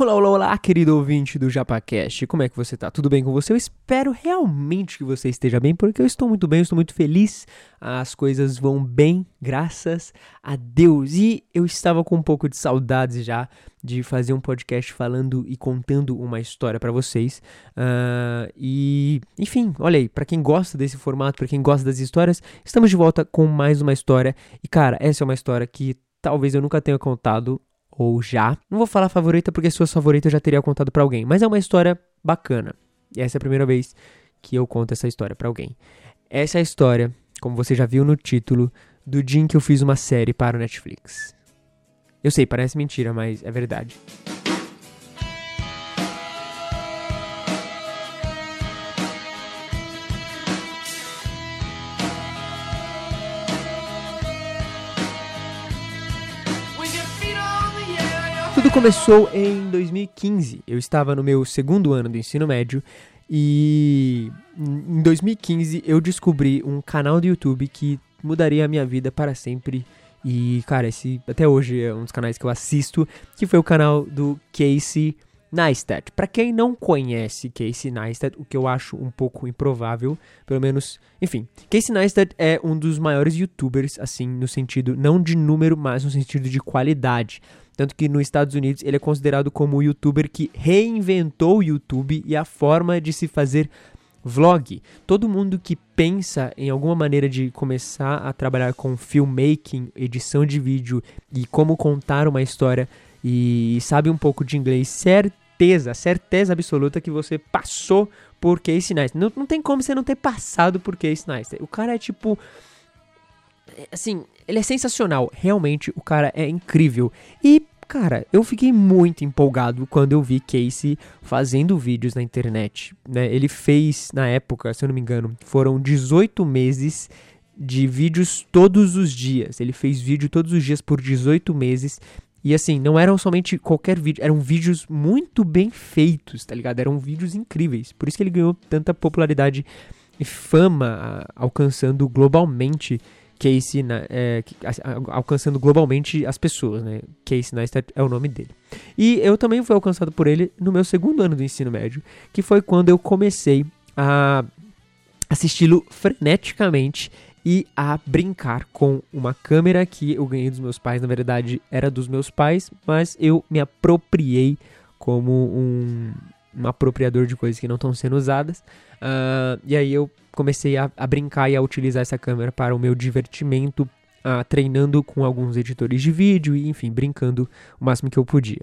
Olá, olá, olá, querido ouvinte do JapaCast. Como é que você tá? Tudo bem com você? Eu espero realmente que você esteja bem, porque eu estou muito bem, eu estou muito feliz. As coisas vão bem, graças a Deus. E eu estava com um pouco de saudades já de fazer um podcast falando e contando uma história para vocês. Uh, e, enfim, olha aí, para quem gosta desse formato, para quem gosta das histórias, estamos de volta com mais uma história. E, cara, essa é uma história que talvez eu nunca tenha contado ou já. Não vou falar favorita porque se fosse favorita eu já teria contado para alguém, mas é uma história bacana. E essa é a primeira vez que eu conto essa história para alguém. Essa é a história, como você já viu no título, do dia em que eu fiz uma série para o Netflix. Eu sei, parece mentira, mas é verdade. Tudo começou em 2015. Eu estava no meu segundo ano do ensino médio e em 2015 eu descobri um canal do YouTube que mudaria a minha vida para sempre. E, cara, esse até hoje é um dos canais que eu assisto, que foi o canal do Casey Neistat. Para quem não conhece Casey Neistat, o que eu acho um pouco improvável, pelo menos, enfim, Casey Neistat é um dos maiores youtubers assim, no sentido não de número, mas no sentido de qualidade. Tanto que nos Estados Unidos ele é considerado como o youtuber que reinventou o YouTube e a forma de se fazer vlog. Todo mundo que pensa em alguma maneira de começar a trabalhar com filmmaking, edição de vídeo e como contar uma história e sabe um pouco de inglês, certeza, certeza absoluta que você passou por Casey Neistat. Não, não tem como você não ter passado por Casey Neistat. O cara é tipo é, assim, ele é sensacional. Realmente, o cara é incrível. E cara, eu fiquei muito empolgado quando eu vi Casey fazendo vídeos na internet. Né? Ele fez, na época, se eu não me engano, foram 18 meses de vídeos todos os dias. Ele fez vídeo todos os dias por 18 meses. E assim, não eram somente qualquer vídeo, eram vídeos muito bem feitos, tá ligado? Eram vídeos incríveis. Por isso que ele ganhou tanta popularidade e fama, alcançando globalmente Casey, é, alcançando globalmente as pessoas, né? Casey Neistat é o nome dele. E eu também fui alcançado por ele no meu segundo ano do ensino médio, que foi quando eu comecei a assisti-lo freneticamente e a brincar com uma câmera que eu ganhei dos meus pais. Na verdade, era dos meus pais, mas eu me apropriei como um, um apropriador de coisas que não estão sendo usadas. Uh, e aí eu comecei a, a, brincar e a utilizar essa câmera para o meu divertimento, uh, treinando com alguns editores de vídeo e, enfim, brincando o máximo que eu podia.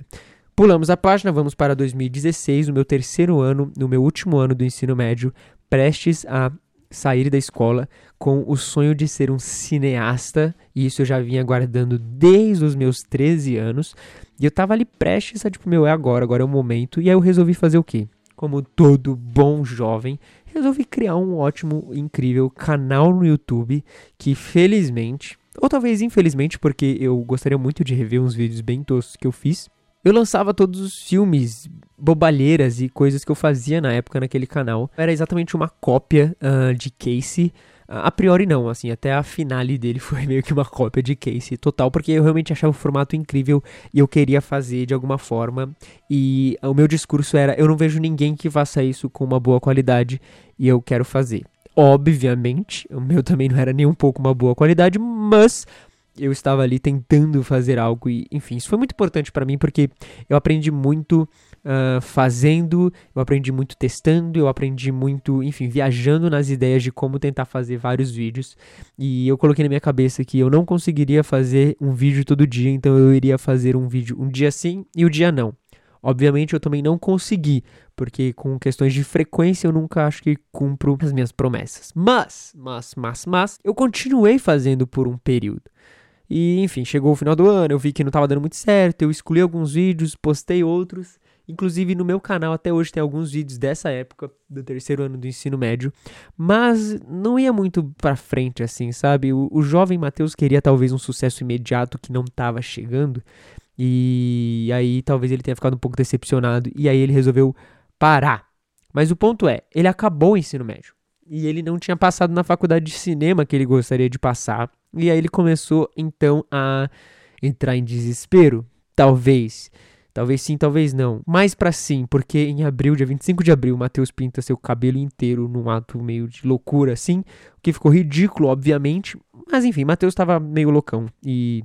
Pulamos a página, vamos para 2016, o meu terceiro ano, no meu último ano do ensino médio, prestes a sair da escola com o sonho de ser um cineasta, e isso eu já vinha guardando desde os meus 13 anos, e eu tava ali prestes a tipo, meu, é agora, agora é o momento, e aí eu resolvi fazer o quê? Como todo bom jovem, resolvi criar um ótimo, incrível canal no YouTube que felizmente, ou talvez infelizmente, porque eu gostaria muito de rever uns vídeos bem toscos que eu fiz, eu lançava todos os filmes, bobalheiras e coisas que eu fazia na época naquele canal. Era exatamente uma cópia uh, de Casey. A priori não, assim, até a finale dele foi meio que uma cópia de Casey total, porque eu realmente achava o formato incrível e eu queria fazer de alguma forma. E o meu discurso era: eu não vejo ninguém que faça isso com uma boa qualidade e eu quero fazer. Obviamente, o meu também não era nem um pouco uma boa qualidade, mas eu estava ali tentando fazer algo e, enfim, isso foi muito importante para mim porque eu aprendi muito uh, fazendo, eu aprendi muito testando, eu aprendi muito, enfim, viajando nas ideias de como tentar fazer vários vídeos e eu coloquei na minha cabeça que eu não conseguiria fazer um vídeo todo dia, então eu iria fazer um vídeo um dia sim e o um dia não. Obviamente eu também não consegui, porque com questões de frequência eu nunca acho que cumpro as minhas promessas. Mas, mas, mas, mas, eu continuei fazendo por um período. E enfim, chegou o final do ano, eu vi que não estava dando muito certo, eu excluí alguns vídeos, postei outros. Inclusive no meu canal até hoje tem alguns vídeos dessa época, do terceiro ano do ensino médio, mas não ia muito pra frente assim, sabe? O, o jovem Matheus queria talvez um sucesso imediato que não estava chegando, e aí talvez ele tenha ficado um pouco decepcionado, e aí ele resolveu parar. Mas o ponto é, ele acabou o ensino médio, e ele não tinha passado na faculdade de cinema que ele gostaria de passar, e aí ele começou então a entrar em desespero, talvez. Talvez sim, talvez não. Mais para sim, porque em abril, dia 25 de abril, Matheus pinta seu cabelo inteiro num ato meio de loucura assim, o que ficou ridículo, obviamente. Mas enfim, Matheus tava meio loucão e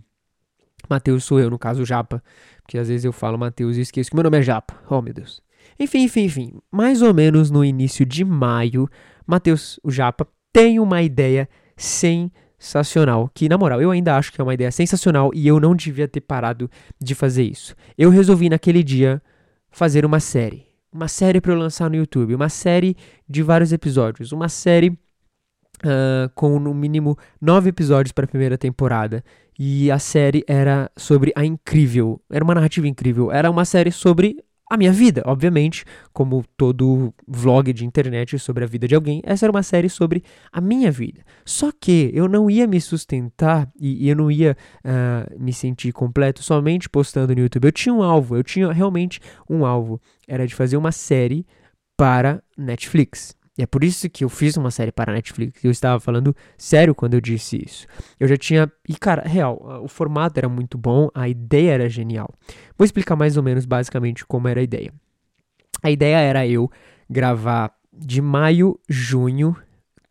Matheus sou eu, no caso Japa, porque às vezes eu falo Matheus e esqueço que meu nome é Japa. Oh, meu Deus. Enfim, enfim, enfim. Mais ou menos no início de maio, Matheus, o Japa, tem uma ideia sensacional. Que, na moral, eu ainda acho que é uma ideia sensacional e eu não devia ter parado de fazer isso. Eu resolvi naquele dia fazer uma série. Uma série para eu lançar no YouTube. Uma série de vários episódios. Uma série Uh, com no mínimo nove episódios para a primeira temporada. E a série era sobre a incrível. Era uma narrativa incrível. Era uma série sobre a minha vida, obviamente, como todo vlog de internet sobre a vida de alguém, essa era uma série sobre a minha vida. Só que eu não ia me sustentar e, e eu não ia uh, me sentir completo somente postando no YouTube. Eu tinha um alvo, eu tinha realmente um alvo. Era de fazer uma série para Netflix. E é por isso que eu fiz uma série para a Netflix. Eu estava falando sério quando eu disse isso. Eu já tinha. E, cara, real, o formato era muito bom, a ideia era genial. Vou explicar mais ou menos, basicamente, como era a ideia. A ideia era eu gravar de maio, junho,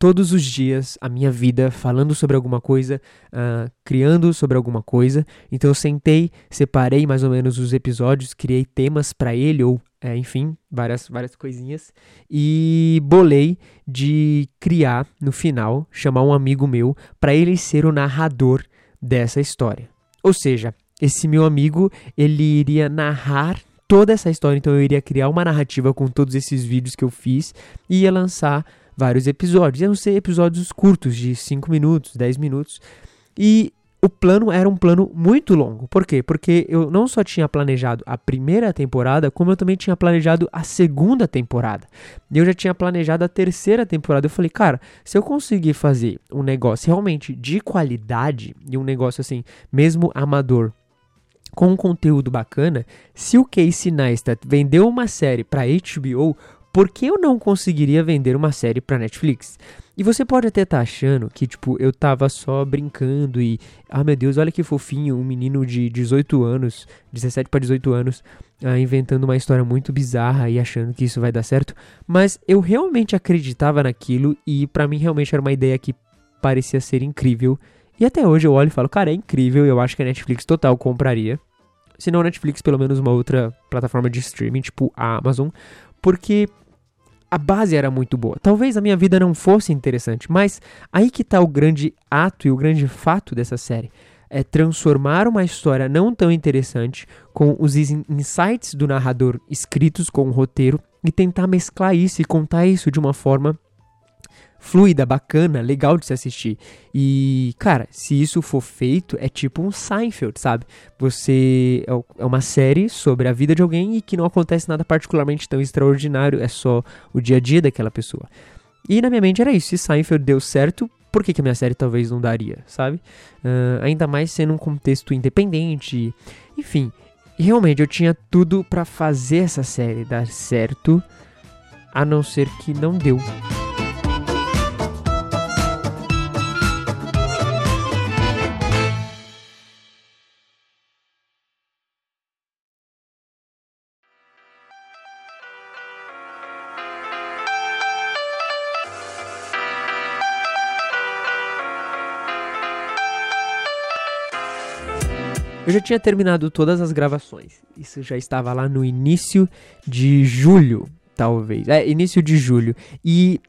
todos os dias a minha vida falando sobre alguma coisa, uh, criando sobre alguma coisa. Então eu sentei, separei mais ou menos os episódios, criei temas para ele ou é, enfim, várias, várias coisinhas. E bolei de criar, no final, chamar um amigo meu para ele ser o narrador dessa história. Ou seja, esse meu amigo, ele iria narrar toda essa história, então eu iria criar uma narrativa com todos esses vídeos que eu fiz e ia lançar vários episódios. Iam ser episódios curtos, de 5 minutos, 10 minutos. E o plano era um plano muito longo. Por quê? Porque eu não só tinha planejado a primeira temporada, como eu também tinha planejado a segunda temporada. E eu já tinha planejado a terceira temporada. Eu falei, cara, se eu conseguir fazer um negócio realmente de qualidade e um negócio assim, mesmo amador, com um conteúdo bacana, se o Casey Neistat vendeu uma série para HBO, por que eu não conseguiria vender uma série para Netflix? E você pode até estar tá achando que, tipo, eu tava só brincando e, ah, meu Deus, olha que fofinho, um menino de 18 anos, 17 para 18 anos, ah, inventando uma história muito bizarra e achando que isso vai dar certo. Mas eu realmente acreditava naquilo e para mim realmente era uma ideia que parecia ser incrível. E até hoje eu olho e falo, cara, é incrível, eu acho que a Netflix total compraria. Se não Netflix, pelo menos uma outra plataforma de streaming, tipo a Amazon, porque a base era muito boa. Talvez a minha vida não fosse interessante, mas aí que está o grande ato e o grande fato dessa série. É transformar uma história não tão interessante com os insights do narrador escritos com o roteiro e tentar mesclar isso e contar isso de uma forma fluida, bacana, legal de se assistir. E, cara, se isso for feito, é tipo um Seinfeld, sabe? Você é, é uma série sobre a vida de alguém e que não acontece nada particularmente tão extraordinário, é só o dia a dia daquela pessoa. E na minha mente era isso, se Seinfeld deu certo, por que, que a minha série talvez não daria, sabe? Uh, ainda mais sendo um contexto independente, enfim. realmente eu tinha tudo para fazer essa série dar certo, a não ser que não deu. Eu já tinha terminado todas as gravações. Isso já estava lá no início de julho, talvez. É, início de julho. E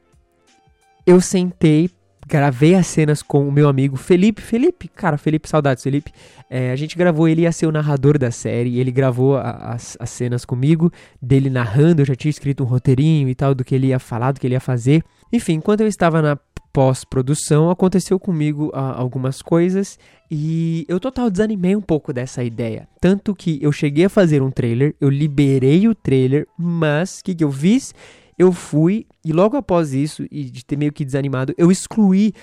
eu sentei, gravei as cenas com o meu amigo Felipe. Felipe, cara, Felipe, saudades, Felipe. É, a gente gravou, ele ia ser o narrador da série. Ele gravou a, as, as cenas comigo, dele narrando. Eu já tinha escrito um roteirinho e tal do que ele ia falar, do que ele ia fazer. Enfim, enquanto eu estava na pós-produção, aconteceu comigo ah, algumas coisas e eu total desanimei um pouco dessa ideia. Tanto que eu cheguei a fazer um trailer, eu liberei o trailer, mas o que, que eu fiz? Eu fui e logo após isso, e de ter meio que desanimado, eu excluí,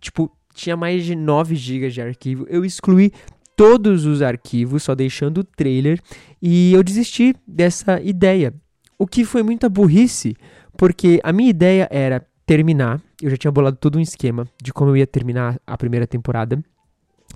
tipo, tinha mais de 9 GB de arquivo, eu excluí todos os arquivos, só deixando o trailer, e eu desisti dessa ideia. O que foi muita burrice, porque a minha ideia era terminar. Eu já tinha bolado todo um esquema de como eu ia terminar a primeira temporada.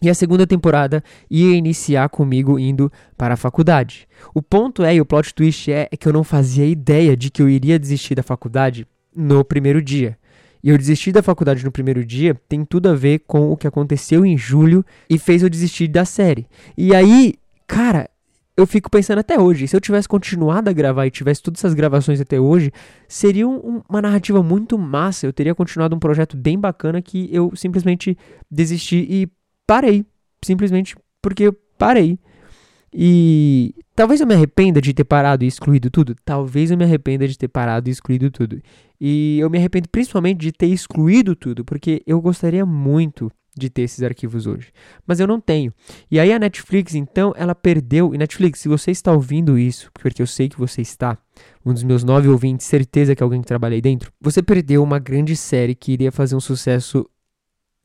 E a segunda temporada ia iniciar comigo indo para a faculdade. O ponto é, e o plot twist é, é que eu não fazia ideia de que eu iria desistir da faculdade no primeiro dia. E eu desisti da faculdade no primeiro dia tem tudo a ver com o que aconteceu em julho e fez eu desistir da série. E aí, cara, eu fico pensando até hoje, se eu tivesse continuado a gravar e tivesse todas essas gravações até hoje, seria um, uma narrativa muito massa. Eu teria continuado um projeto bem bacana que eu simplesmente desisti e parei. Simplesmente porque parei. E talvez eu me arrependa de ter parado e excluído tudo. Talvez eu me arrependa de ter parado e excluído tudo. E eu me arrependo principalmente de ter excluído tudo, porque eu gostaria muito de ter esses arquivos hoje. Mas eu não tenho. E aí a Netflix, então, ela perdeu. E Netflix, se você está ouvindo isso, porque eu sei que você está, um dos meus nove ouvintes, certeza que é alguém que trabalha aí dentro, você perdeu uma grande série que iria fazer um sucesso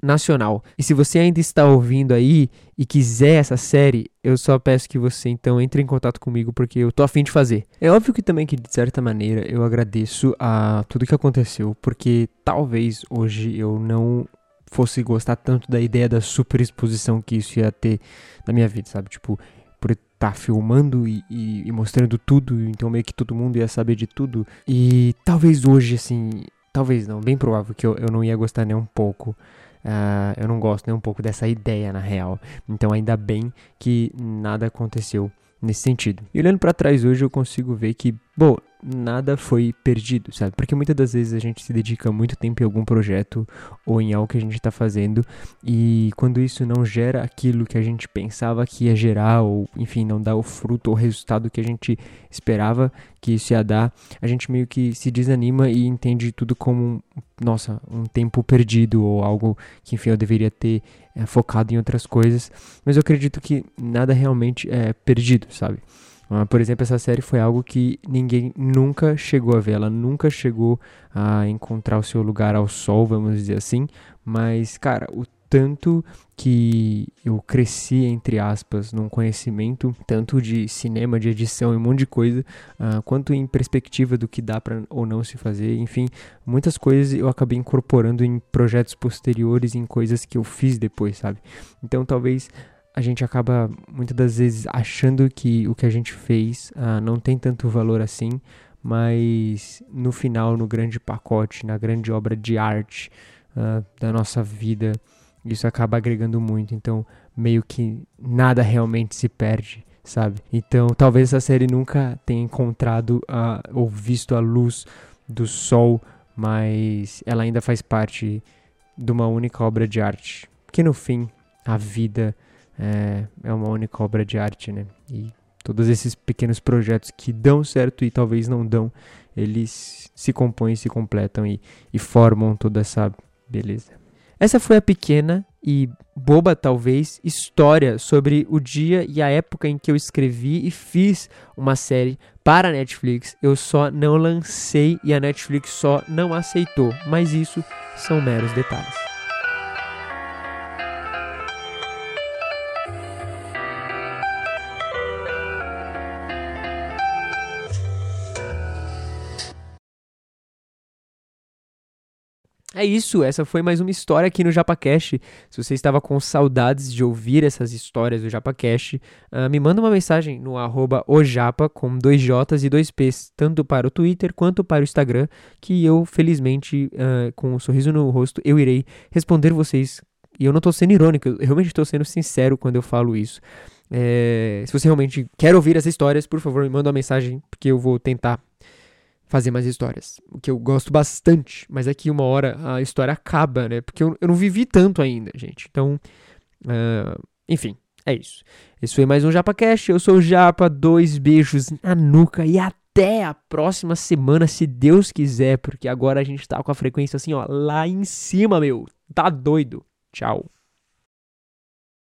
nacional. E se você ainda está ouvindo aí e quiser essa série, eu só peço que você então entre em contato comigo porque eu tô afim de fazer. É óbvio que também que de certa maneira eu agradeço a tudo que aconteceu, porque talvez hoje eu não fosse gostar tanto da ideia da super exposição que isso ia ter na minha vida, sabe? Tipo, por estar tá filmando e, e, e mostrando tudo, então meio que todo mundo ia saber de tudo. E talvez hoje, assim, talvez não, bem provável que eu, eu não ia gostar nem um pouco. Uh, eu não gosto nem um pouco dessa ideia, na real. Então, ainda bem que nada aconteceu nesse sentido. E olhando para trás hoje, eu consigo ver que, bom, nada foi perdido, sabe? Porque muitas das vezes a gente se dedica muito tempo em algum projeto ou em algo que a gente está fazendo e quando isso não gera aquilo que a gente pensava que ia gerar ou, enfim, não dá o fruto ou resultado que a gente esperava que isso ia dar, a gente meio que se desanima e entende tudo como, nossa, um tempo perdido ou algo que, enfim, eu deveria ter é, focado em outras coisas. Mas eu acredito que nada realmente é perdido, sabe? Uh, por exemplo, essa série foi algo que ninguém nunca chegou a ver, ela nunca chegou a encontrar o seu lugar ao sol, vamos dizer assim. Mas, cara, o tanto que eu cresci, entre aspas, num conhecimento tanto de cinema, de edição e um monte de coisa, uh, quanto em perspectiva do que dá para ou não se fazer, enfim, muitas coisas eu acabei incorporando em projetos posteriores, em coisas que eu fiz depois, sabe? Então talvez a gente acaba muitas das vezes achando que o que a gente fez uh, não tem tanto valor assim, mas no final, no grande pacote, na grande obra de arte uh, da nossa vida, isso acaba agregando muito. Então, meio que nada realmente se perde, sabe? Então, talvez essa série nunca tenha encontrado uh, ou visto a luz do sol, mas ela ainda faz parte de uma única obra de arte. Que no fim, a vida é, é uma única obra de arte, né? E todos esses pequenos projetos que dão certo e talvez não dão, eles se compõem, se completam e, e formam toda essa beleza. Essa foi a pequena e boba, talvez, história sobre o dia e a época em que eu escrevi e fiz uma série para a Netflix. Eu só não lancei e a Netflix só não aceitou, mas isso são meros detalhes. É isso, essa foi mais uma história aqui no JapaCast. Se você estava com saudades de ouvir essas histórias do JapaCast, uh, me manda uma mensagem no arroba ojapa com dois J's e dois P's, tanto para o Twitter quanto para o Instagram, que eu, felizmente, uh, com um sorriso no rosto, eu irei responder vocês. E eu não estou sendo irônico, eu realmente estou sendo sincero quando eu falo isso. É, se você realmente quer ouvir essas histórias, por favor, me manda uma mensagem, porque eu vou tentar fazer mais histórias. O que eu gosto bastante, mas é que uma hora a história acaba, né? Porque eu, eu não vivi tanto ainda, gente. Então, uh, enfim, é isso. Esse foi mais um JapaCast. Eu sou o Japa. Dois beijos na nuca e até a próxima semana, se Deus quiser, porque agora a gente tá com a frequência assim, ó, lá em cima, meu. Tá doido. Tchau.